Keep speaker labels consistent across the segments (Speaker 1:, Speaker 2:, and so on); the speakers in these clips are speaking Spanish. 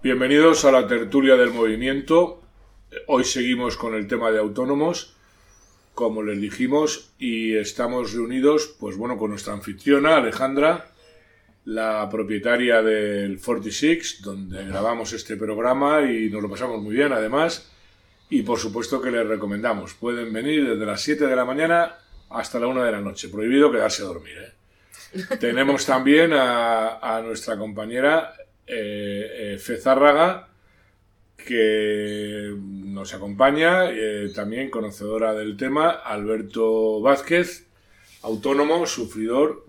Speaker 1: Bienvenidos a la tertulia del movimiento. Hoy seguimos con el tema de autónomos, como les dijimos, y estamos reunidos, pues bueno, con nuestra anfitriona, Alejandra, la propietaria del 46, donde grabamos este programa y nos lo pasamos muy bien, además. Y por supuesto que les recomendamos. Pueden venir desde las 7 de la mañana hasta la 1 de la noche. Prohibido quedarse a dormir. ¿eh? Tenemos también a, a nuestra compañera eh, eh, que nos acompaña, eh, también conocedora del tema, Alberto Vázquez, autónomo, sufridor,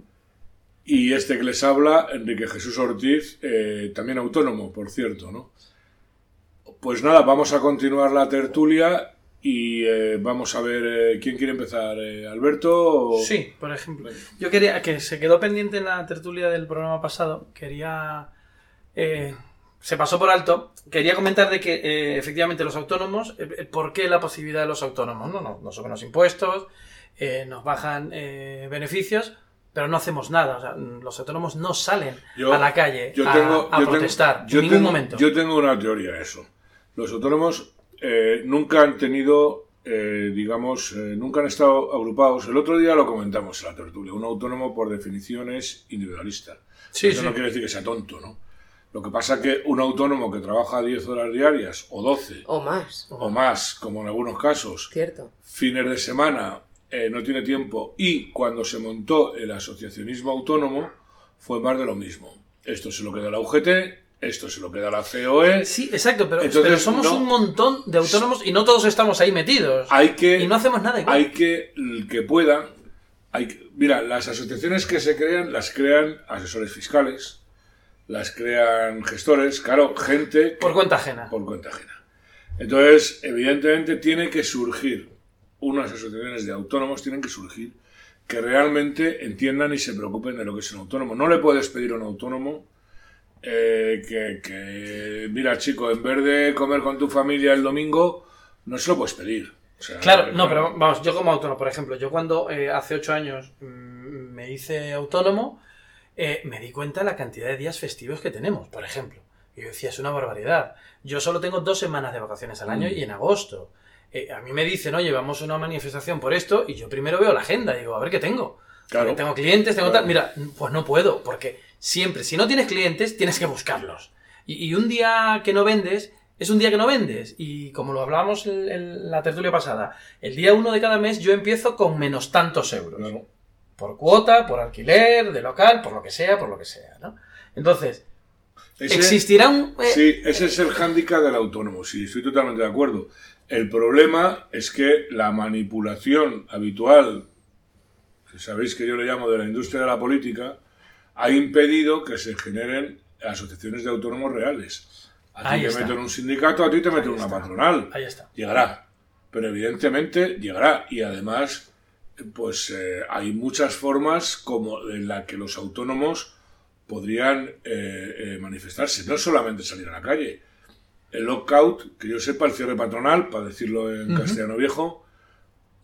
Speaker 1: y este que les habla, Enrique Jesús Ortiz, eh, también autónomo, por cierto, ¿no? Pues nada, vamos a continuar la tertulia y eh, vamos a ver quién quiere empezar, Alberto.
Speaker 2: Sí, por ejemplo. Yo quería, que se quedó pendiente en la tertulia del programa pasado, quería... eh, se pasó por alto. Quería comentar de que eh, efectivamente los autónomos, eh, eh, ¿por qué la posibilidad de los autónomos? No, no, nos suben los impuestos, nos bajan eh, beneficios, pero no hacemos nada. O sea, los autónomos no salen
Speaker 1: Yo-
Speaker 2: a la calle
Speaker 1: yo
Speaker 2: a,
Speaker 1: tengo-
Speaker 2: a
Speaker 1: yo tengo-
Speaker 2: protestar
Speaker 1: yo
Speaker 2: en ningún
Speaker 1: tengo-
Speaker 2: momento.
Speaker 1: Yo tengo una teoría a eso. Los autónomos eh, nunca han tenido, eh, digamos, eh, nunca han estado agrupados. El otro día lo comentamos en la tertulia. Un autónomo, por definición, es individualista.
Speaker 2: Sí,
Speaker 1: Eso
Speaker 2: sí.
Speaker 1: no quiere decir que sea tonto, ¿no? Lo que pasa es que un autónomo que trabaja 10 horas diarias, o 12,
Speaker 3: O más,
Speaker 1: o más, como en algunos casos,
Speaker 3: cierto.
Speaker 1: fines de semana eh, no tiene tiempo y cuando se montó el asociacionismo autónomo fue más de lo mismo. Esto se lo queda la UGT, esto se lo queda la COE.
Speaker 2: Sí, exacto, pero,
Speaker 1: Entonces,
Speaker 2: pero somos
Speaker 1: no-
Speaker 2: un montón de autónomos y no todos estamos ahí metidos.
Speaker 1: Hay que,
Speaker 2: y no hacemos nada igual.
Speaker 1: hay que, el que pueda, hay que- mira, las asociaciones que se crean, las crean asesores fiscales, las crean gestores, claro, gente que-
Speaker 2: Por cuenta ajena.
Speaker 1: por cuenta ajena. Entonces, evidentemente tiene que surgir, unas asociaciones de autónomos tienen que surgir que realmente entiendan y se preocupen de lo que es un autónomo. No le puedes pedir a un autónomo eh, que, que, mira chico, en vez de comer con tu familia el domingo, no se lo puedes pedir. O sea,
Speaker 2: Claro, no, pero vamos, yo como autónomo, por ejemplo, yo cuando eh, hace ocho años mm, me hice autónomo, eh, me di cuenta de la cantidad de días festivos que tenemos, por ejemplo. Y yo decía, es una barbaridad. Yo solo tengo dos semanas de vacaciones al año
Speaker 1: Mm.
Speaker 2: y en agosto. Eh, a mí me dicen, oye, vamos a una manifestación por esto, y yo primero veo la agenda, y digo, a ver qué tengo.
Speaker 1: Claro.
Speaker 2: Tengo clientes, tengo
Speaker 1: Claro.
Speaker 2: tal. Mira, pues no puedo, porque siempre, si no tienes clientes, tienes que buscarlos. Y, y un día que no vendes, es un día que no vendes. Y como lo hablábamos en, en la tertulia pasada, el día uno de cada mes yo empiezo con menos tantos euros.
Speaker 1: Claro.
Speaker 2: Por cuota, por alquiler, de local, por lo que sea, por lo que sea, ¿no? Entonces,
Speaker 1: Ese-
Speaker 2: existirá un... eh,
Speaker 1: Sí, ese es el hándicap del autónomo, sí, estoy totalmente de acuerdo. El problema es que la manipulación habitual, que sabéis que yo le llamo de la industria de la política, ha impedido que se generen asociaciones de autónomos reales. A ti te meten un sindicato, a ti te meten una patronal.
Speaker 2: Ahí está.
Speaker 1: Llegará, pero evidentemente llegará. Y además, pues eh, hay muchas formas como en la que los autónomos podrían eh, eh, manifestarse, no solamente salir a la calle. El lockout, que yo sepa, el cierre patronal, para decirlo en castellano viejo,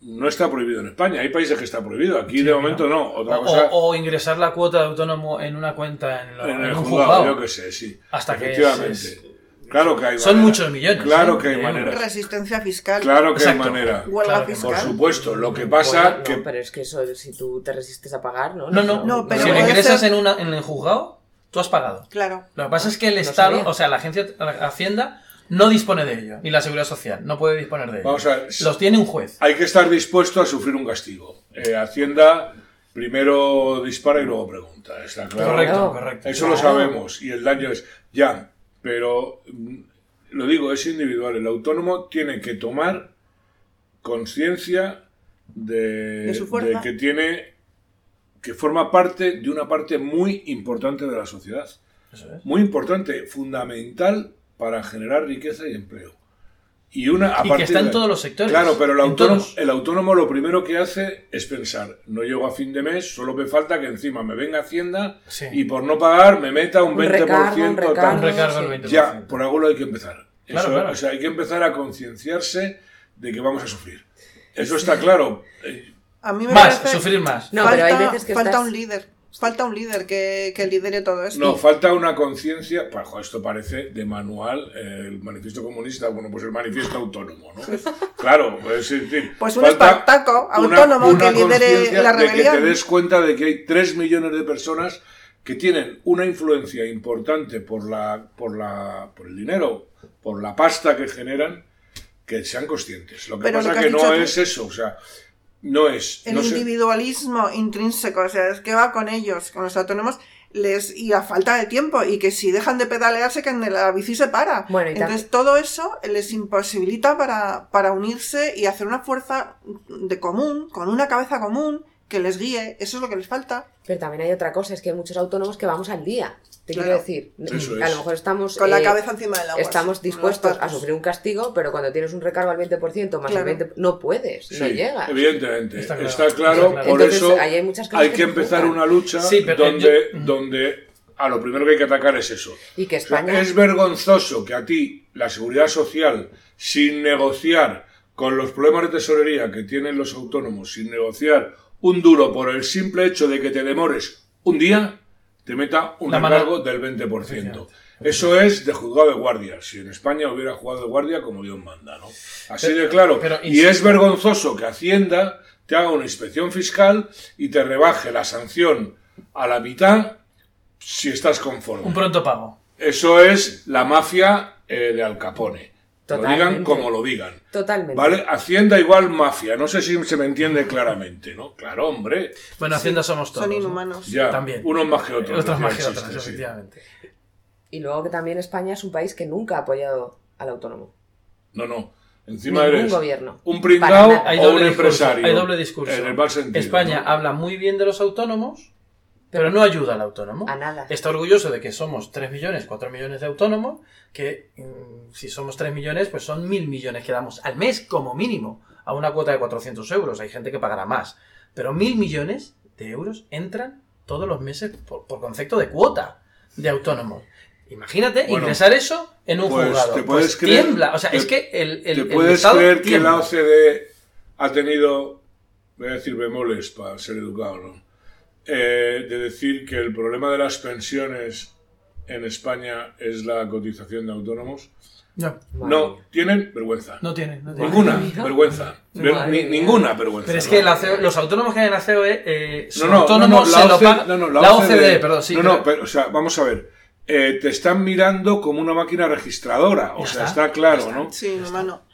Speaker 1: no está prohibido en España. Hay países que está prohibido, aquí
Speaker 2: Sí,
Speaker 1: de momento no. Otra
Speaker 2: O,
Speaker 1: cosa,
Speaker 2: o ingresar la cuota de autónomo en una cuenta en, la-
Speaker 1: en el
Speaker 2: un
Speaker 1: juzgado,
Speaker 2: juzgado.
Speaker 1: yo que sé, sí.
Speaker 2: Hasta que es-
Speaker 1: claro que hay
Speaker 2: Son
Speaker 1: manera.
Speaker 2: muchos millones,
Speaker 1: Claro
Speaker 2: ¿eh?
Speaker 1: que hay
Speaker 2: De
Speaker 1: maneras.
Speaker 4: Resistencia fiscal.
Speaker 1: Claro que
Speaker 2: Exacto.
Speaker 1: hay manera.
Speaker 4: Huelga
Speaker 2: Claro
Speaker 4: fiscal.
Speaker 1: Por supuesto, lo que pasa
Speaker 3: Bueno, no,
Speaker 1: que
Speaker 3: pero es que eso, si tú te resistes a pagar, ¿no?
Speaker 2: No, no,
Speaker 4: No, pero
Speaker 2: si ingresas
Speaker 4: ser-
Speaker 2: en, una, en el juzgado, tú has pagado.
Speaker 4: Claro.
Speaker 2: Lo que pasa es que el
Speaker 3: No
Speaker 2: Estado,
Speaker 3: sabía.
Speaker 2: o sea, la agencia la Hacienda no dispone de ello, ni la Seguridad Social no puede disponer de ello.
Speaker 1: Vamos a ver.
Speaker 2: Los tiene un juez.
Speaker 1: hay que estar dispuesto a sufrir un castigo. Eh, Hacienda primero dispara y luego pregunta. Está claro.
Speaker 2: Correcto,
Speaker 3: Claro.
Speaker 2: correcto.
Speaker 1: Eso lo sabemos y el daño es ya, pero mm, lo digo, es individual. El autónomo tiene que tomar conciencia de,
Speaker 4: De su fuerza.
Speaker 1: de que tiene que forma parte de una parte muy importante de la sociedad.
Speaker 2: Eso es.
Speaker 1: Muy importante, fundamental para generar riqueza y empleo. Y una
Speaker 2: Y
Speaker 1: aparte
Speaker 2: que está en
Speaker 1: de-
Speaker 2: todos los sectores.
Speaker 1: Claro, pero el autónomo, el autónomo lo primero que hace es pensar, no llego a fin de mes, solo me falta que encima me venga Hacienda
Speaker 2: Sí.
Speaker 1: y por no pagar me meta un
Speaker 3: Un
Speaker 1: 20%
Speaker 3: recargo, un
Speaker 1: tal.
Speaker 3: recargo.
Speaker 2: Un recargo
Speaker 3: sí.
Speaker 2: del 20%.
Speaker 1: Ya, por algo lo hay que empezar.
Speaker 2: Claro,
Speaker 1: Eso,
Speaker 2: claro.
Speaker 1: O sea, hay que empezar a concienciarse de que vamos a sufrir. Eso está claro.
Speaker 4: A mí me
Speaker 2: Más,
Speaker 4: parece
Speaker 2: sufrir más.
Speaker 3: No,
Speaker 4: falta,
Speaker 3: pero hay veces que
Speaker 4: falta
Speaker 3: estás-
Speaker 4: un líder. Falta un líder que, que lidere todo esto.
Speaker 1: No, falta una conciencia. Pues, esto parece de manual eh, el manifiesto comunista, bueno, pues el manifiesto autónomo, ¿no? Claro, es decir.
Speaker 4: Pues un Espartaco autónomo
Speaker 1: una
Speaker 4: que lidere la
Speaker 1: de que te
Speaker 4: rebelión.
Speaker 1: des cuenta de que hay 3 millones de personas que tienen una influencia importante por, la, por, la, por el dinero, por la pasta que generan, que sean conscientes. Lo que
Speaker 4: Pero lo
Speaker 1: pasa
Speaker 4: que
Speaker 1: no
Speaker 4: tú-
Speaker 1: es eso, o sea, no es.
Speaker 4: El
Speaker 1: no sé-
Speaker 4: individualismo intrínseco, o sea, es que va con ellos, con los autónomos, les y la falta de tiempo, y que si dejan de pedalear se caen de la bici se para.
Speaker 3: Bueno,
Speaker 4: Entonces todo eso les imposibilita para, para unirse y hacer una fuerza de común, con una cabeza común, que les guíe, eso es lo que les falta.
Speaker 3: Pero también hay otra cosa, es que hay muchos autónomos que vamos al día. Te
Speaker 4: Claro.
Speaker 3: quiero decir,
Speaker 1: Eso
Speaker 3: a
Speaker 1: es.
Speaker 3: lo mejor estamos...
Speaker 4: Con la
Speaker 3: eh,
Speaker 4: cabeza encima del agua.
Speaker 3: Estamos dispuestos a sufrir un castigo, pero cuando tienes un recargo al 20% más
Speaker 4: Claro.
Speaker 3: el 20%, no puedes, no
Speaker 1: Sí,
Speaker 3: llegas.
Speaker 1: Evidentemente,
Speaker 2: Está
Speaker 1: está
Speaker 2: claro,
Speaker 1: claro,
Speaker 2: está claro.
Speaker 1: por
Speaker 3: Entonces,
Speaker 1: eso
Speaker 3: ahí hay muchas cosas
Speaker 1: hay
Speaker 3: que
Speaker 1: empezar una lucha
Speaker 2: Sí, pero,
Speaker 1: donde,
Speaker 2: yo-
Speaker 1: donde a lo primero que hay que atacar es eso.
Speaker 3: Y que
Speaker 1: O sea,
Speaker 3: España...
Speaker 1: es vergonzoso que a ti la seguridad social, sin negociar con los problemas de tesorería que tienen los autónomos, sin negociar un duro por el simple hecho de que te demores un día, te meta un recargo del 20%. Eso es de juzgado de guardia. Si en España hubiera juzgado de guardia como Dios manda, ¿no? Así
Speaker 2: Pero-
Speaker 1: de claro.
Speaker 2: pero
Speaker 1: y es vergonzoso que Hacienda te haga una inspección fiscal y te rebaje la sanción a la mitad si estás conforme.
Speaker 2: Un pronto pago.
Speaker 1: Eso es la mafia eh, de Al Capone. Lo digan
Speaker 3: Totalmente.
Speaker 1: como lo digan.
Speaker 3: Totalmente.
Speaker 1: ¿Vale? Hacienda igual mafia. No sé si se me entiende claramente, ¿no? Claro, hombre.
Speaker 2: Bueno, Hacienda somos todos.
Speaker 4: Son
Speaker 2: ¿no?
Speaker 4: inhumanos.
Speaker 1: Ya.
Speaker 2: También.
Speaker 1: Unos más que otros.
Speaker 2: Otras más que
Speaker 1: chiste, sí.
Speaker 2: efectivamente.
Speaker 3: Y luego que también España es un país que nunca ha apoyado al autónomo.
Speaker 1: No, no. Encima
Speaker 3: Ningún
Speaker 1: eres
Speaker 3: gobierno.
Speaker 1: un pringao o un
Speaker 2: discurso.
Speaker 1: empresario.
Speaker 2: Hay doble discurso.
Speaker 1: En el mal sentido.
Speaker 2: España
Speaker 1: ¿no?
Speaker 2: habla muy bien de los autónomos, pero no ayuda al autónomo.
Speaker 3: A nada.
Speaker 2: Está orgulloso de que somos 3 millones, 4 millones de autónomos, que mm, si somos 3 millones, pues son 1.000 millones que damos al mes como mínimo, a una cuota de 400 euros. Hay gente que pagará más. Pero 1.000 millones de euros entran todos los meses por, por concepto de cuota de autónomos. Imagínate
Speaker 1: Bueno,
Speaker 2: ingresar eso en un
Speaker 1: pues,
Speaker 2: juzgado.
Speaker 1: te puedes
Speaker 2: Pues
Speaker 1: creer-
Speaker 2: tiembla. O sea,
Speaker 1: te-
Speaker 2: es que el, el,
Speaker 1: ¿Te
Speaker 2: el
Speaker 1: puedes
Speaker 2: Estado
Speaker 1: creer que
Speaker 2: tiembla.
Speaker 1: la OCDE ha tenido, voy a decir bemoles para ser educado, ¿no? Eh, de decir que el problema de las pensiones en España es la cotización de autónomos?
Speaker 2: No,
Speaker 1: No, tienen vergüenza.
Speaker 2: no tiene. No tiene.
Speaker 1: Ninguna vergüenza. Ver- ni- ninguna vergüenza.
Speaker 2: Pero es
Speaker 1: ¿no?
Speaker 2: que la CEO los autónomos que hay en la COE eh, son
Speaker 1: No, no,
Speaker 2: autónomos,
Speaker 1: no, no,
Speaker 2: se lo
Speaker 1: OCDE
Speaker 2: pagan.
Speaker 1: no, no,
Speaker 2: la, OCDE, perdón, sí.
Speaker 1: No,
Speaker 2: pero-
Speaker 1: no, pero, o sea, vamos a ver. Eh, te están mirando como una máquina registradora. O
Speaker 2: Ya
Speaker 1: sea,
Speaker 2: está,
Speaker 1: está, claro,
Speaker 2: está.
Speaker 1: ¿no?
Speaker 4: Sí.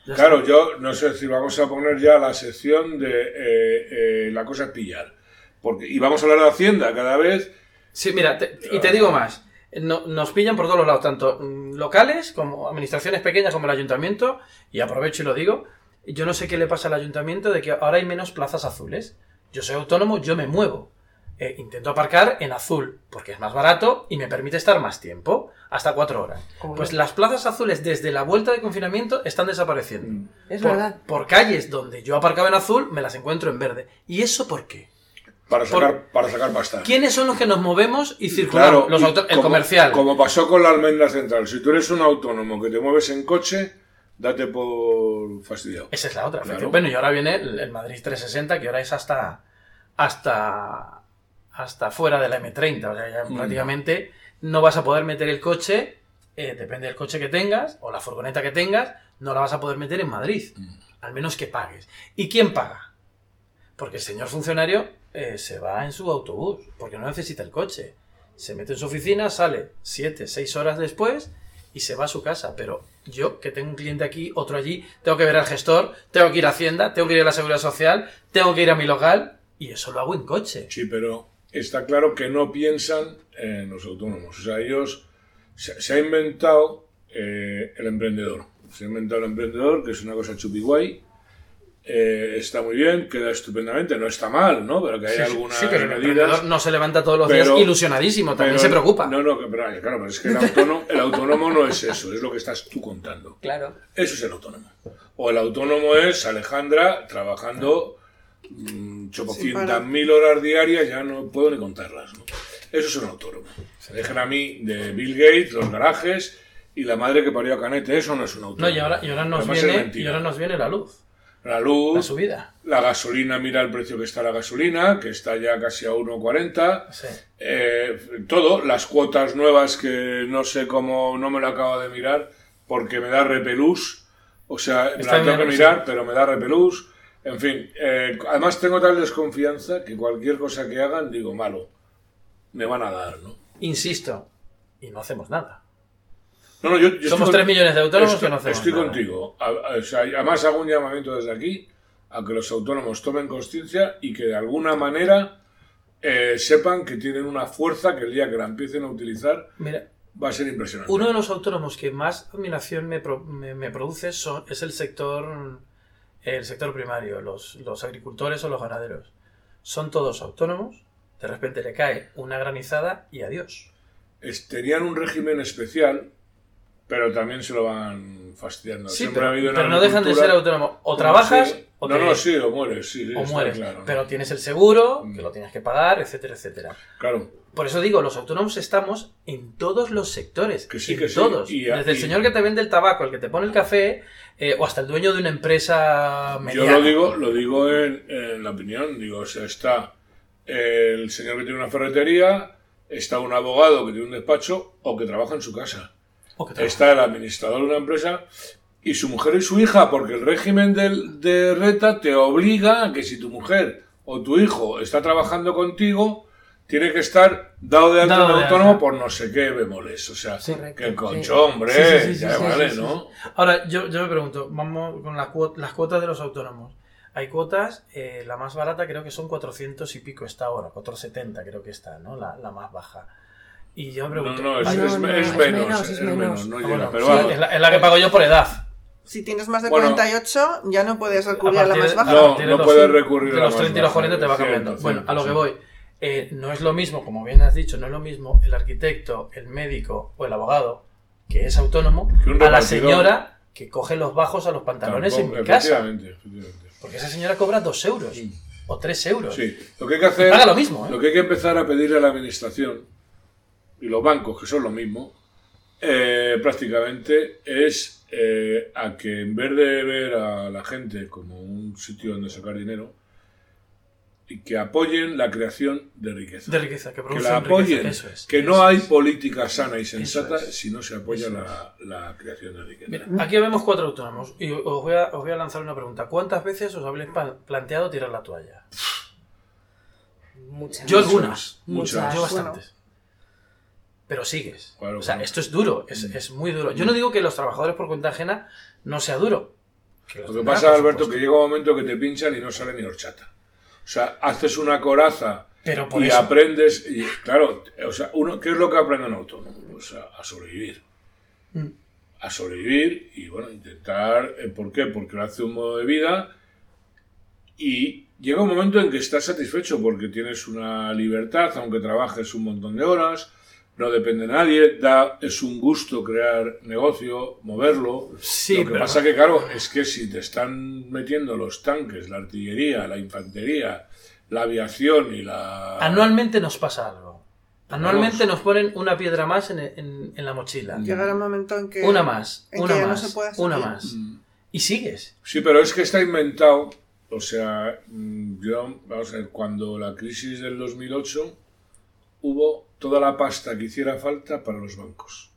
Speaker 2: Ya
Speaker 1: Claro, yo no sé si vamos a poner ya la sección de eh, eh, la cosa es pillar. Porque, y vamos a hablar de Hacienda cada vez.
Speaker 2: Sí, mira, te- y te digo más. No- nos pillan por todos los lados, tanto mm, locales como administraciones pequeñas como el ayuntamiento. Y aprovecho y lo digo. Yo no sé qué le pasa al ayuntamiento de que ahora hay menos plazas azules. Yo soy autónomo, yo me muevo. Eh, intento aparcar en azul porque es más barato y me permite estar más tiempo, hasta cuatro horas.
Speaker 3: ¿Cómo
Speaker 2: Pues las plazas azules desde la vuelta de confinamiento están desapareciendo.
Speaker 3: Es
Speaker 2: por,
Speaker 3: verdad.
Speaker 2: por calles donde yo aparcaba en azul, me las encuentro en verde. ¿Y eso por qué?
Speaker 1: Para sacar, para sacar pasta.
Speaker 2: ¿Quiénes son los que nos movemos y circulamos? los auto- el
Speaker 1: como-
Speaker 2: comercial.
Speaker 1: Como pasó con la almendra central. Si tú eres un autónomo que te mueves en coche, date por fastidiado.
Speaker 2: Esa es la otra.
Speaker 1: Claro.
Speaker 2: Bueno, y ahora viene el, el Madrid 360, que ahora es hasta, hasta, hasta fuera de la M30. O sea, ya
Speaker 1: Mm.
Speaker 2: prácticamente no vas a poder meter el coche, eh, depende del coche que tengas o la furgoneta que tengas, no la vas a poder meter en Madrid.
Speaker 1: Mm.
Speaker 2: Al menos que pagues. ¿Y quién paga? Porque el señor funcionario eh, se va en su autobús, porque no necesita el coche. Se mete en su oficina, sale 7, 6 horas después y se va a su casa. Pero yo, que tengo un cliente aquí, otro allí, tengo que ver al gestor, tengo que ir a Hacienda, tengo que ir a la Seguridad Social, tengo que ir a mi local y eso lo hago en coche.
Speaker 1: Sí, pero está claro que no piensan en los autónomos. O sea, ellos se, se ha inventado eh, el emprendedor. Se ha inventado el emprendedor, que es una cosa chupi guay. Eh, está muy bien, queda estupendamente, no está mal, ¿no? Pero que hay
Speaker 2: Sí,
Speaker 1: algunas
Speaker 2: sí, pero el
Speaker 1: medidas.
Speaker 2: no se levanta todos los
Speaker 1: Pero-
Speaker 2: días ilusionadísimo, también
Speaker 1: pero-
Speaker 2: se preocupa.
Speaker 1: No, no, que- pero, claro, pero es que el autónomo, el autónomo no es eso, es lo que estás tú contando.
Speaker 3: Claro.
Speaker 1: Eso es el autónomo. O el autónomo es Alejandra trabajando mm, chopocientas mil horas diarias, ya no puedo ni contarlas. ¿no? Eso es un autónomo. Se dejan a mí de Bill Gates, los garajes y la madre que parió a Canete. Eso no es un autónomo.
Speaker 2: No, y ahora, y ahora nos
Speaker 1: Además
Speaker 2: viene, y ahora nos viene la luz.
Speaker 1: La luz,
Speaker 2: La subida.
Speaker 1: la gasolina, mira el precio que está la gasolina, que está ya casi a 1,40.
Speaker 2: Sí.
Speaker 1: Eh, todo, las cuotas nuevas que no sé cómo, no me lo acabo de mirar porque me da repelús. O sea, me la tengo que mirar,
Speaker 2: sí.
Speaker 1: pero me da repelús. En fin, eh, además tengo tal desconfianza que cualquier cosa que hagan, digo, malo. Me van a dar, ¿no?
Speaker 2: Insisto, y no hacemos nada.
Speaker 1: No, no, yo, yo
Speaker 2: Somos
Speaker 1: estoy
Speaker 2: 3 millones de autónomos
Speaker 1: estoy,
Speaker 2: que no hacemos
Speaker 1: estoy
Speaker 2: nada.
Speaker 1: contigo. A- a- o sea, además hago un llamamiento desde aquí a que los autónomos tomen conciencia y que de alguna manera eh, sepan que tienen una fuerza que el día que la empiecen a utilizar
Speaker 2: Mira,
Speaker 1: va a ser impresionante.
Speaker 2: uno de los autónomos que más admiración me, pro- me- me produce son, es el sector, el sector primario, los, los agricultores o los ganaderos. Son todos autónomos, de repente le cae una granizada y adiós.
Speaker 1: Es- tenían un régimen especial, pero también se lo van fastidiando.
Speaker 2: Sí,
Speaker 1: Siempre
Speaker 2: pero,
Speaker 1: ha habido
Speaker 2: pero no dejan de ser autónomos. O trabajas
Speaker 1: Sí.
Speaker 2: o,
Speaker 1: no,
Speaker 2: te-
Speaker 1: no, sí, o mueres, sí, sí,
Speaker 2: o mueres.
Speaker 1: claro.
Speaker 2: Pero tienes el seguro,
Speaker 1: Mm.
Speaker 2: que lo tienes que pagar, etcétera, etcétera.
Speaker 1: Claro,
Speaker 2: Por eso digo, los autónomos estamos en todos los sectores.
Speaker 1: Que sí,
Speaker 2: en
Speaker 1: que sí.
Speaker 2: todos.
Speaker 1: Y-
Speaker 2: Desde el señor que te vende el tabaco, el que te pone el café, eh, o hasta el dueño de una empresa
Speaker 1: Yo
Speaker 2: mediana.
Speaker 1: lo digo, lo digo en, en la opinión, digo, o sea, está el señor que tiene una ferretería, está un abogado que tiene un despacho o que trabaja en su casa. Está el administrador de una empresa y su mujer y su hija, porque el régimen del, de reta te obliga a que si tu mujer o tu hijo está trabajando contigo, tiene que estar dado de
Speaker 2: Dado
Speaker 1: en
Speaker 2: de
Speaker 1: autónomo
Speaker 2: alta.
Speaker 1: por no sé qué bemoles. O sea,
Speaker 3: Correcto,
Speaker 1: que
Speaker 3: sí.
Speaker 1: concho, hombre,
Speaker 2: Sí, sí, sí, sí,
Speaker 1: ya
Speaker 2: sí,
Speaker 1: vale,
Speaker 2: sí, sí.
Speaker 1: ¿no?
Speaker 2: Ahora, yo, yo me pregunto, vamos con las, cuot- las cuotas de los autónomos. Hay cuotas, eh, la más barata creo que son 400 y pico está ahora, 470 creo que está, ¿no? La, la más baja. Y yo me
Speaker 1: No,
Speaker 2: pregunto...
Speaker 1: no, es,
Speaker 2: ¿vale?
Speaker 3: no,
Speaker 1: es-
Speaker 3: no,
Speaker 1: es
Speaker 3: es
Speaker 1: menos,
Speaker 3: menos,
Speaker 1: es
Speaker 3: es
Speaker 1: menos,
Speaker 3: menos.
Speaker 1: no
Speaker 2: Ah,
Speaker 1: llega,
Speaker 2: bueno,
Speaker 1: pero
Speaker 2: sí,
Speaker 1: vamos.
Speaker 2: es, la, es la que pago yo por edad.
Speaker 4: Si tienes más de
Speaker 1: Bueno.
Speaker 4: 48, ya no puedes recurrir
Speaker 2: A
Speaker 4: a la más baja.
Speaker 2: a
Speaker 1: No,
Speaker 2: partir de
Speaker 1: no
Speaker 2: los
Speaker 1: puedes
Speaker 2: cin-
Speaker 1: recurrir
Speaker 2: de
Speaker 1: a
Speaker 2: los
Speaker 1: la
Speaker 2: 30 y los
Speaker 1: más
Speaker 2: 40 te va
Speaker 1: baja,
Speaker 2: cambiando.
Speaker 1: cierto,
Speaker 2: bueno,
Speaker 1: cierto,
Speaker 2: a lo que
Speaker 1: sí.
Speaker 2: voy. Eh, no es lo mismo, como bien has dicho, no es lo mismo el arquitecto, el médico o el abogado que es autónomo a la señora que coge los bajos a los pantalones
Speaker 1: Tampoco,
Speaker 2: en mi casa.
Speaker 1: efectivamente, efectivamente.
Speaker 2: Porque esa señora cobra 2 euros o 3 euros.
Speaker 1: Sí, lo que hay que hacer,
Speaker 2: Paga lo mismo, ¿eh?
Speaker 1: lo que hay que empezar a pedirle a la administración y los bancos, que son lo mismo, eh, prácticamente es eh, a que en vez de ver a la gente como un sitio donde sacar dinero, y que apoyen la creación de riqueza.
Speaker 2: De riqueza, que
Speaker 1: que
Speaker 2: producen
Speaker 1: la apoyen,
Speaker 2: riqueza. Eso es.
Speaker 1: que no hay política sana y sensata
Speaker 2: es.
Speaker 1: si no se apoya la, la creación de riqueza.
Speaker 2: Mira, aquí vemos cuatro autónomos y os voy, a, os voy a lanzar una pregunta. ¿Cuántas veces os habéis planteado tirar la toalla?
Speaker 3: Muchas.
Speaker 2: Yo algunas.
Speaker 1: Muchas.
Speaker 2: Yo
Speaker 4: Bueno.
Speaker 2: Pero sigues.
Speaker 1: Claro,
Speaker 2: o sea,
Speaker 1: claro.
Speaker 2: esto es duro, es, es muy duro. Yo no digo que los trabajadores por cuenta ajena no sea duro. Que
Speaker 1: Lo que pasa, Alberto, que llega un momento que te pinchan y no sale ni horchata. O sea, haces una coraza
Speaker 2: Pero por
Speaker 1: y
Speaker 2: eso.
Speaker 1: aprendes. Y, claro, o sea, uno, ¿qué es lo que aprende un autónomo? Pues a, a sobrevivir.
Speaker 2: Mm.
Speaker 1: A sobrevivir y, bueno, intentar. eh, ¿Por qué? Porque lo hace un modo de vida y llega un momento en que estás satisfecho porque tienes una libertad, aunque trabajes un montón de horas. No depende de nadie, da, es un gusto crear negocio, moverlo.
Speaker 2: Sí,
Speaker 1: Lo que
Speaker 2: pero-
Speaker 1: pasa que, claro, es que si te están metiendo los tanques, la artillería, la infantería, la aviación y la...
Speaker 2: Anualmente nos pasa algo. Anualmente nos ponen una piedra más en, en- en la mochila.
Speaker 4: Llegará un momento en que.
Speaker 2: Una más,
Speaker 4: en
Speaker 2: una
Speaker 4: que ya no
Speaker 2: más,
Speaker 4: se
Speaker 2: una más.
Speaker 1: Mm.
Speaker 2: Y sigues.
Speaker 1: Sí, pero es que está inventado, o sea, mm, yo, vamos a ver, cuando la crisis del 2008 hubo toda la pasta que hiciera falta para los bancos,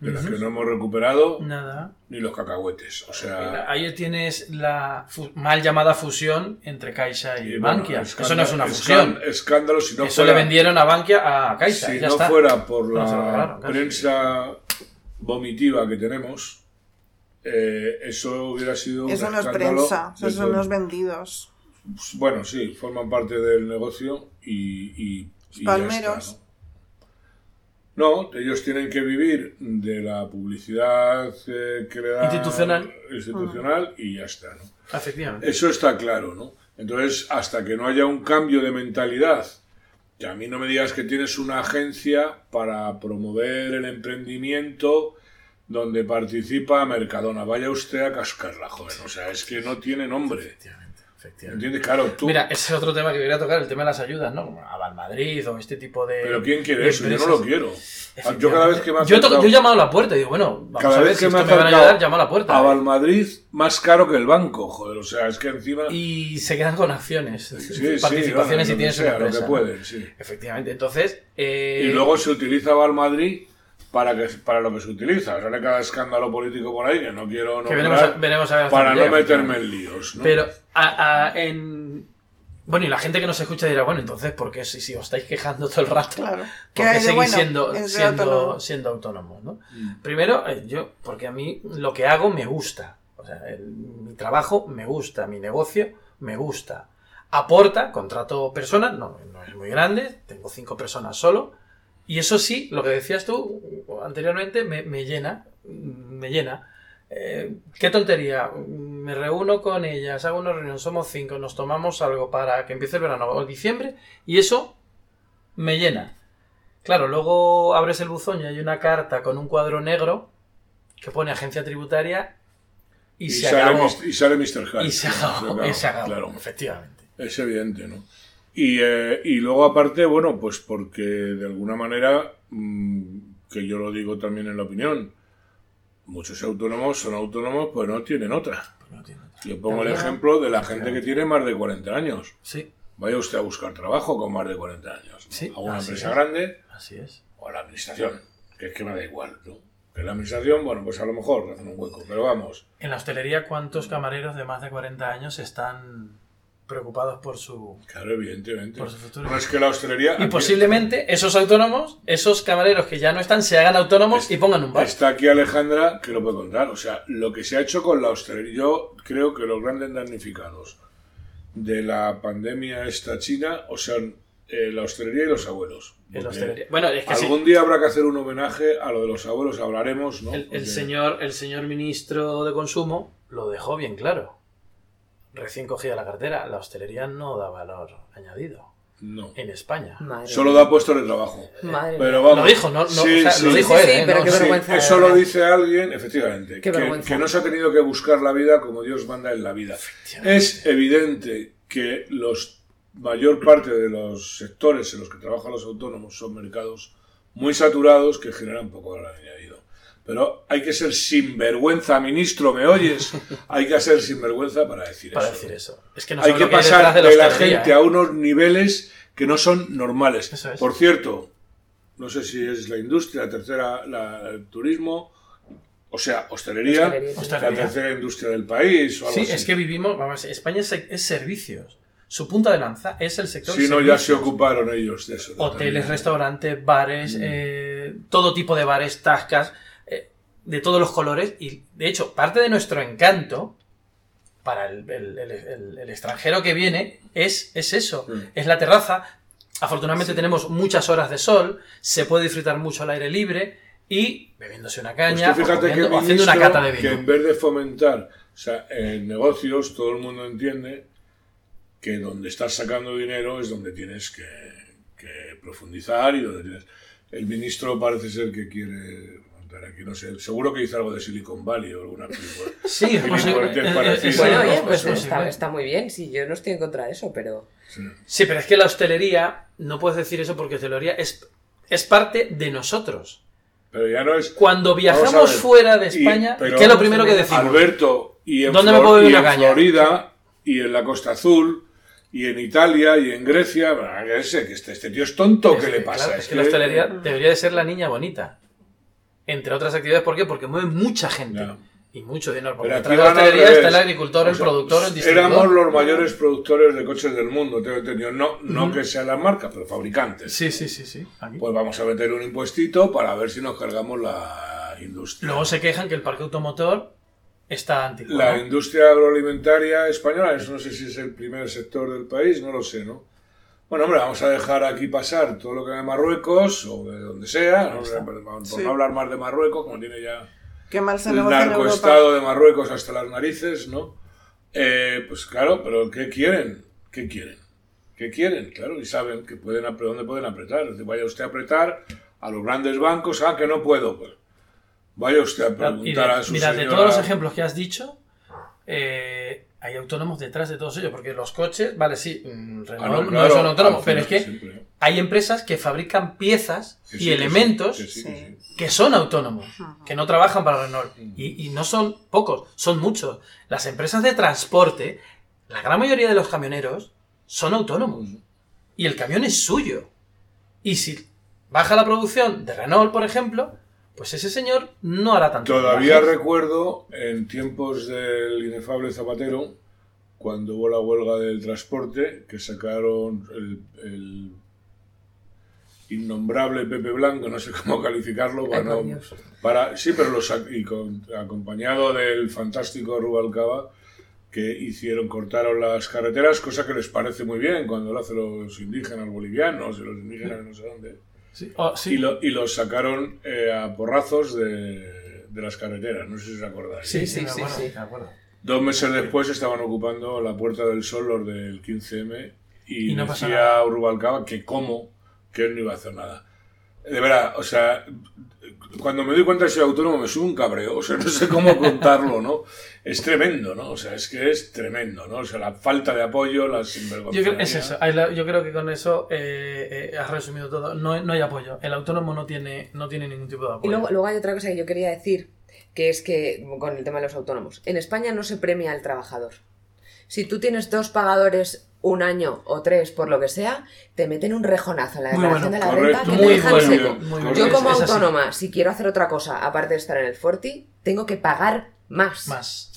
Speaker 1: de la
Speaker 2: Ujú.
Speaker 1: que no hemos recuperado
Speaker 2: Nada.
Speaker 1: ni los cacahuetes. O sea,
Speaker 2: Ahí tienes la mal llamada fusión entre Caixa y,
Speaker 1: y, bueno,
Speaker 2: Bankia.
Speaker 1: escándalo-
Speaker 2: Eso no es una fusión.
Speaker 1: Escándalo si no
Speaker 2: Eso
Speaker 1: fuera,
Speaker 2: le vendieron a Bankia a Caixa.
Speaker 1: si
Speaker 2: ya
Speaker 1: no
Speaker 2: está.
Speaker 1: fuera por
Speaker 2: No,
Speaker 1: la
Speaker 2: regalaron,
Speaker 1: prensa vomitiva que tenemos, eh, eso hubiera sido un
Speaker 4: Eso no es prensa,
Speaker 1: de
Speaker 4: esos son los vendidos.
Speaker 1: Bueno, sí, forman parte del negocio y,
Speaker 4: Palmeros.
Speaker 1: está, ¿no? No, ellos tienen que vivir de la publicidad eh, que le da
Speaker 2: Institucional.
Speaker 1: institucional y ya está, ¿no?
Speaker 2: Efectivamente.
Speaker 1: Eso está claro, ¿no? Entonces, hasta que no haya un cambio de mentalidad, que a mí no me digas que tienes una agencia para promover el emprendimiento donde participa Mercadona. Vaya usted a cascarla, joven. O sea, es que no tiene nombre.
Speaker 2: Efectivamente.
Speaker 1: ¿Entiendes? Claro, tú.
Speaker 2: Mira, ese es otro tema que quería tocar, el tema de las ayudas, ¿no? Como a Madrid o este tipo de.
Speaker 1: pero ¿quién quiere eso? Yo no lo quiero. Yo cada vez que me
Speaker 2: Yo, to-
Speaker 1: acercado-
Speaker 2: yo he llamado a la puerta y digo, bueno, vamos
Speaker 1: Cada
Speaker 2: a ver
Speaker 1: vez
Speaker 2: si
Speaker 1: que me
Speaker 2: esto
Speaker 1: ha
Speaker 2: me van a ayudar, llamo a la puerta.
Speaker 1: a Valmadrid, más caro que el banco, joder. O sea, es que encima.
Speaker 2: Y se quedan con acciones,
Speaker 1: Sí, sí,
Speaker 2: participaciones
Speaker 1: bueno,
Speaker 2: si
Speaker 1: que
Speaker 2: tienes
Speaker 1: sea,
Speaker 2: una
Speaker 1: lo que
Speaker 2: empresa.
Speaker 1: pueden, sí.
Speaker 2: Efectivamente, entonces. eh,
Speaker 1: Y luego se utiliza Valmadrid para, que, para lo que se utiliza. Sale cada escándalo político por ahí que no quiero
Speaker 2: que
Speaker 1: nombrar
Speaker 2: veremos a, veremos a
Speaker 1: para no meterme en líos. ¿no?
Speaker 2: Pero a- a- en. Bueno, y la gente que nos escucha dirá, bueno, entonces, ¿por qué si, si os estáis quejando todo el rato?
Speaker 4: Claro.
Speaker 2: ¿Por
Speaker 4: ¿Qué
Speaker 2: seguís
Speaker 4: bueno
Speaker 2: siendo, siendo,
Speaker 4: autónomo?
Speaker 2: siendo autónomos? ¿no?
Speaker 1: Mm.
Speaker 2: Primero, eh, yo, porque a mí lo que hago me gusta. O sea, el- mi trabajo me gusta, mi negocio me gusta. Aporta, contrato personas, no, no es muy grande, tengo cinco personas solo. Y eso sí, lo que decías tú anteriormente, me, me llena, me llena. Eh, qué tontería, me reúno con ellas, hago una reunión, somos cinco, nos tomamos algo para que empiece el verano o diciembre y eso me llena. Claro, luego abres el buzón y hay una carta con un cuadro negro que pone agencia tributaria y,
Speaker 1: y,
Speaker 2: se
Speaker 1: sale
Speaker 2: acabó.
Speaker 1: Y sale Mr. Hyde.
Speaker 2: Y se acabó,
Speaker 1: Claro,
Speaker 2: y se acabó,
Speaker 1: claro.
Speaker 2: efectivamente.
Speaker 1: Es evidente, ¿no? Y, eh, y luego aparte, bueno, pues porque de alguna manera, mm, que yo lo digo también en la opinión, muchos autónomos son autónomos pues no tienen otra.
Speaker 2: No tiene otra.
Speaker 1: Yo pongo el
Speaker 3: También.
Speaker 1: ejemplo de la gente que tiene más de 40 años.
Speaker 2: Sí,
Speaker 1: Vaya usted a buscar trabajo con más de 40 años. ¿no?
Speaker 2: Sí,
Speaker 1: a una
Speaker 2: así
Speaker 1: empresa
Speaker 2: es.
Speaker 1: grande
Speaker 2: así es.
Speaker 1: o a la administración, que es que me da igual, ¿no? Que la administración, bueno, pues a lo mejor hacen un hueco, pero vamos.
Speaker 2: En la hostelería, ¿cuántos camareros de más de 40 años están preocupados por su...
Speaker 1: Claro, evidentemente.
Speaker 2: Por su futuro.
Speaker 1: No es que la hostelería...
Speaker 2: Y
Speaker 1: aquí-
Speaker 2: posiblemente esos autónomos, esos camareros que ya no están, se hagan autónomos y pongan un bar.
Speaker 1: Está aquí Alejandra que lo puede contar. O sea, lo que se ha hecho con la hostelería. Yo creo que los grandes damnificados de la pandemia esta china, o sea, eh, la hostelería y los abuelos.
Speaker 2: Hostelería. Bueno, es que sí.
Speaker 1: Algún día habrá que hacer un homenaje a lo de los abuelos, hablaremos, ¿no?
Speaker 2: El, el señor, el señor ministro de Consumo lo dejó bien claro. Recién cogida la cartera, la hostelería no da valor añadido
Speaker 1: No.
Speaker 2: en España.
Speaker 3: Madre
Speaker 1: Solo
Speaker 3: mía.
Speaker 1: da puestos de trabajo.
Speaker 3: Madre
Speaker 1: Pero
Speaker 3: mía.
Speaker 1: vamos.
Speaker 2: Lo dijo, ¿no? no
Speaker 1: Sí,
Speaker 2: o sea,
Speaker 1: sí.
Speaker 2: lo dijo
Speaker 3: sí,
Speaker 2: él,
Speaker 3: sí,
Speaker 2: ¿eh?
Speaker 3: pero
Speaker 2: No,
Speaker 3: qué
Speaker 2: sí.
Speaker 3: vergüenza.
Speaker 1: eso lo dice alguien, efectivamente,
Speaker 3: Qué
Speaker 1: que,
Speaker 3: vergüenza.
Speaker 1: que no se ha tenido que buscar la vida como Dios manda en la vida. Es evidente que los mayor parte de los sectores en los que trabajan los autónomos son mercados muy saturados que generan poco valor añadido. Pero hay que ser sinvergüenza, ministro, ¿me oyes? Hay que ser sinvergüenza para decir
Speaker 2: Para
Speaker 1: eso.
Speaker 2: decir eso. Es que no
Speaker 1: hay que
Speaker 2: hay
Speaker 1: pasar de,
Speaker 2: de la
Speaker 1: gente
Speaker 2: ¿eh?
Speaker 1: a unos niveles que no son normales.
Speaker 2: Eso es.
Speaker 1: Por cierto, no sé si es la industria, la tercera, la, el turismo, o sea, hostelería, la tercera industria del país o algo
Speaker 2: Sí,
Speaker 1: así.
Speaker 2: es que vivimos, vamos, España es, es servicios. Su punta de lanza es el sector
Speaker 1: Si no, ya se ocuparon ellos de eso.
Speaker 2: Hoteles, restaurantes, bares,
Speaker 1: Mm.
Speaker 2: eh, todo tipo de bares, tascas, de todos los colores. Y de hecho, parte de nuestro encanto para el, el- el- extranjero que viene es, es eso:
Speaker 1: Mm.
Speaker 2: es la terraza. Afortunadamente tenemos muchas horas de sol, se puede disfrutar mucho al aire libre y bebiéndose una
Speaker 1: Pues
Speaker 2: caña o, comiendo-
Speaker 1: que
Speaker 2: o haciendo una cata de
Speaker 1: que
Speaker 2: vino.
Speaker 1: en vez de fomentar o sea, en negocios, todo el mundo entiende que donde estás sacando dinero es donde tienes que, que profundizar y donde tienes... El ministro parece ser que quiere montar aquí, no sé, seguro que hizo algo de Silicon Valley o alguna película.
Speaker 2: Sí,
Speaker 3: pues está, está muy bien. Sí, yo no estoy en contra de eso, pero.
Speaker 1: Sí.
Speaker 2: Sí, pero es que la hostelería, no puedes decir eso porque hostelería es, es parte de nosotros.
Speaker 1: Pero ya no es...
Speaker 2: Cuando viajamos
Speaker 1: ver.
Speaker 2: fuera de
Speaker 1: Y-
Speaker 2: España,
Speaker 1: pero-
Speaker 2: ¿qué es lo primero que decimos?
Speaker 1: Alberto, y en,
Speaker 2: ¿Dónde me puedo
Speaker 1: y
Speaker 2: una
Speaker 1: en
Speaker 2: caña?
Speaker 1: Florida, y en la Costa Azul, y en Italia, y en Grecia, bueno, que que este, este tío es tonto, ¿qué
Speaker 2: Es
Speaker 1: le
Speaker 2: que,
Speaker 1: pasa?
Speaker 2: claro, es que la hostelería debería de ser la niña bonita. Entre otras actividades, ¿por qué? Porque mueve mucha gente. Y mucho dinero. Porque detrás de la hostelería está el agricultor, el
Speaker 1: O sea,
Speaker 2: productor, el distribuidor.
Speaker 1: Éramos los mayores productores de coches del mundo, tengo entendido. No, no que sean las marcas, pero fabricantes.
Speaker 2: Sí, sí, sí, sí. Aquí.
Speaker 1: Pues vamos a meter un impuestito para ver si nos cargamos la industria.
Speaker 2: Luego se quejan que el parque automotor está anticuado.
Speaker 1: La industria agroalimentaria española, eso no sé si es el primer sector del país, no lo sé, ¿no? Bueno, hombre, vamos a dejar aquí pasar todo lo que de Marruecos o de donde sea, ¿no? por,
Speaker 4: Sí.
Speaker 1: no hablar más de Marruecos, como tiene ya
Speaker 4: Qué mal se
Speaker 1: el narcoestado de Marruecos hasta las narices, ¿no? Eh, pues claro, pero ¿qué quieren? ¿Qué quieren? ¿Qué quieren? Claro, y saben que pueden, dónde pueden apretar. Dice, vaya usted a apretar a los grandes bancos, ah, que no puedo. Pues vaya usted a
Speaker 2: Y de-
Speaker 1: preguntar a su
Speaker 2: mira, de
Speaker 1: señora-
Speaker 2: todos los ejemplos que has dicho, eh, hay autónomos detrás de todos ellos, porque los coches, vale, sí, mm,
Speaker 1: Ah,
Speaker 2: Renault
Speaker 1: no,
Speaker 2: no,
Speaker 1: claro,
Speaker 2: son autónomos,
Speaker 1: al
Speaker 2: pero es que
Speaker 1: siempre,
Speaker 2: hay empresas que fabrican piezas
Speaker 1: Que
Speaker 2: y
Speaker 1: sí, que sí,
Speaker 2: elementos
Speaker 1: que sí, que
Speaker 4: Sí.
Speaker 1: sí.
Speaker 2: que son autónomos, que no trabajan para Renault. Y, y no son pocos, son muchos. Las empresas de transporte, la gran mayoría de los camioneros son autónomos. Y el camión es suyo. Y si baja la producción de Renault, por ejemplo, pues ese señor no hará tanto.
Speaker 1: Todavía
Speaker 2: viajes.
Speaker 1: recuerdo en tiempos del inefable Zapatero, cuando hubo la huelga del transporte, que sacaron el, el innombrable Pepe Blanco, no sé cómo calificarlo, para, no- sí, pero los, y con- acompañado del fantástico Rubalcaba, que hicieron, cortaron las carreteras, cosa que les parece muy bien cuando lo hacen los indígenas bolivianos y los indígenas de no sé dónde.
Speaker 2: Sí, oh, sí.
Speaker 1: Y, lo- y los sacaron eh, a porrazos de, de las carreteras, no sé si os acordáis.
Speaker 2: Sí, sí,
Speaker 3: Sí.
Speaker 1: Dos meses después estaban ocupando la Puerta del Sol los del 15M y,
Speaker 2: Y no pasa
Speaker 1: decía
Speaker 2: nada.
Speaker 1: Rubalcaba que cómo, que él no iba a hacer nada. De verdad, o sea, cuando me doy cuenta de que soy autónomo me sube un cabreo, o sea, no sé cómo contarlo, ¿no? Es tremendo, ¿no? O sea, es que es tremendo, ¿no? O sea, la falta de apoyo, la sinvergüenza.
Speaker 2: Yo creo, es eso. Yo creo que con eso eh, eh, has resumido todo. No, no hay apoyo. El autónomo no tiene, no tiene ningún tipo de apoyo.
Speaker 3: Y luego, luego hay otra cosa que yo quería decir, que es que, con el tema de los autónomos, en España no se premia al trabajador. Si tú tienes dos pagadores un año o tres, por lo que sea, te meten un rejonazo en la declaración
Speaker 2: bueno,
Speaker 3: de la
Speaker 1: correcto,
Speaker 3: renta que
Speaker 2: muy
Speaker 3: te dejan
Speaker 2: bueno,
Speaker 3: seco.
Speaker 2: muy.
Speaker 3: Yo como autónoma, si quiero hacer otra cosa, aparte de estar en el Forti, tengo que pagar más.
Speaker 2: Más.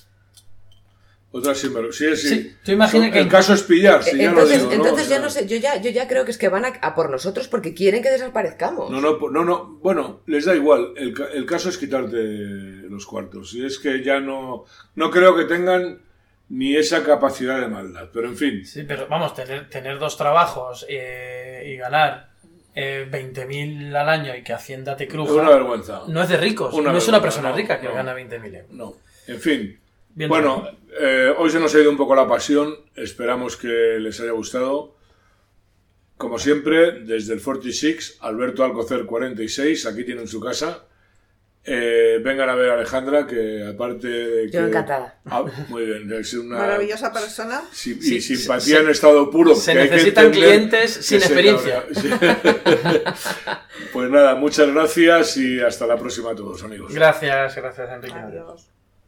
Speaker 1: Otra sinvergüenza. Sí, sí.
Speaker 2: Sí, tú que-
Speaker 1: El caso es pillar, sí, ya lo
Speaker 3: entonces,
Speaker 1: digo, ¿no?
Speaker 3: entonces
Speaker 1: O sea,
Speaker 3: ya no sé, yo ya, yo ya creo que es que van a, a por nosotros porque quieren que desaparezcamos.
Speaker 1: No, no, no, no, bueno, les da igual. El, el caso es quitarte los cuartos. Y es que ya no, no creo que tengan ni esa capacidad de maldad. Pero en fin,
Speaker 2: Sí, pero vamos, tener, tener dos trabajos eh, y ganar eh, 20.000 al año y que Hacienda te
Speaker 1: es
Speaker 2: cruja.
Speaker 1: una vergüenza.
Speaker 2: No es de ricos.
Speaker 1: Una
Speaker 2: no es una persona
Speaker 1: no,
Speaker 2: rica que
Speaker 1: no.
Speaker 2: gana 20.000 euros.
Speaker 1: No, en fin.
Speaker 2: Bien
Speaker 1: bueno, eh, hoy se nos ha ido un poco la pasión. Esperamos que les haya gustado. Como siempre, desde el 46, Alberto Alcocer 46, aquí tienen su casa. Eh, vengan a ver a Alejandra, que aparte de que...
Speaker 3: Yo encantada.
Speaker 1: Ah, muy bien, es una...
Speaker 4: Maravillosa persona.
Speaker 1: Si-
Speaker 2: Sí,
Speaker 1: y simpatía
Speaker 2: se-
Speaker 1: en estado puro.
Speaker 2: se
Speaker 1: que hay que
Speaker 2: necesitan clientes
Speaker 1: que
Speaker 2: sin experiencia.
Speaker 1: pues nada, muchas gracias y hasta la próxima a todos, amigos.
Speaker 2: Gracias, gracias, Enrique.
Speaker 4: Adiós.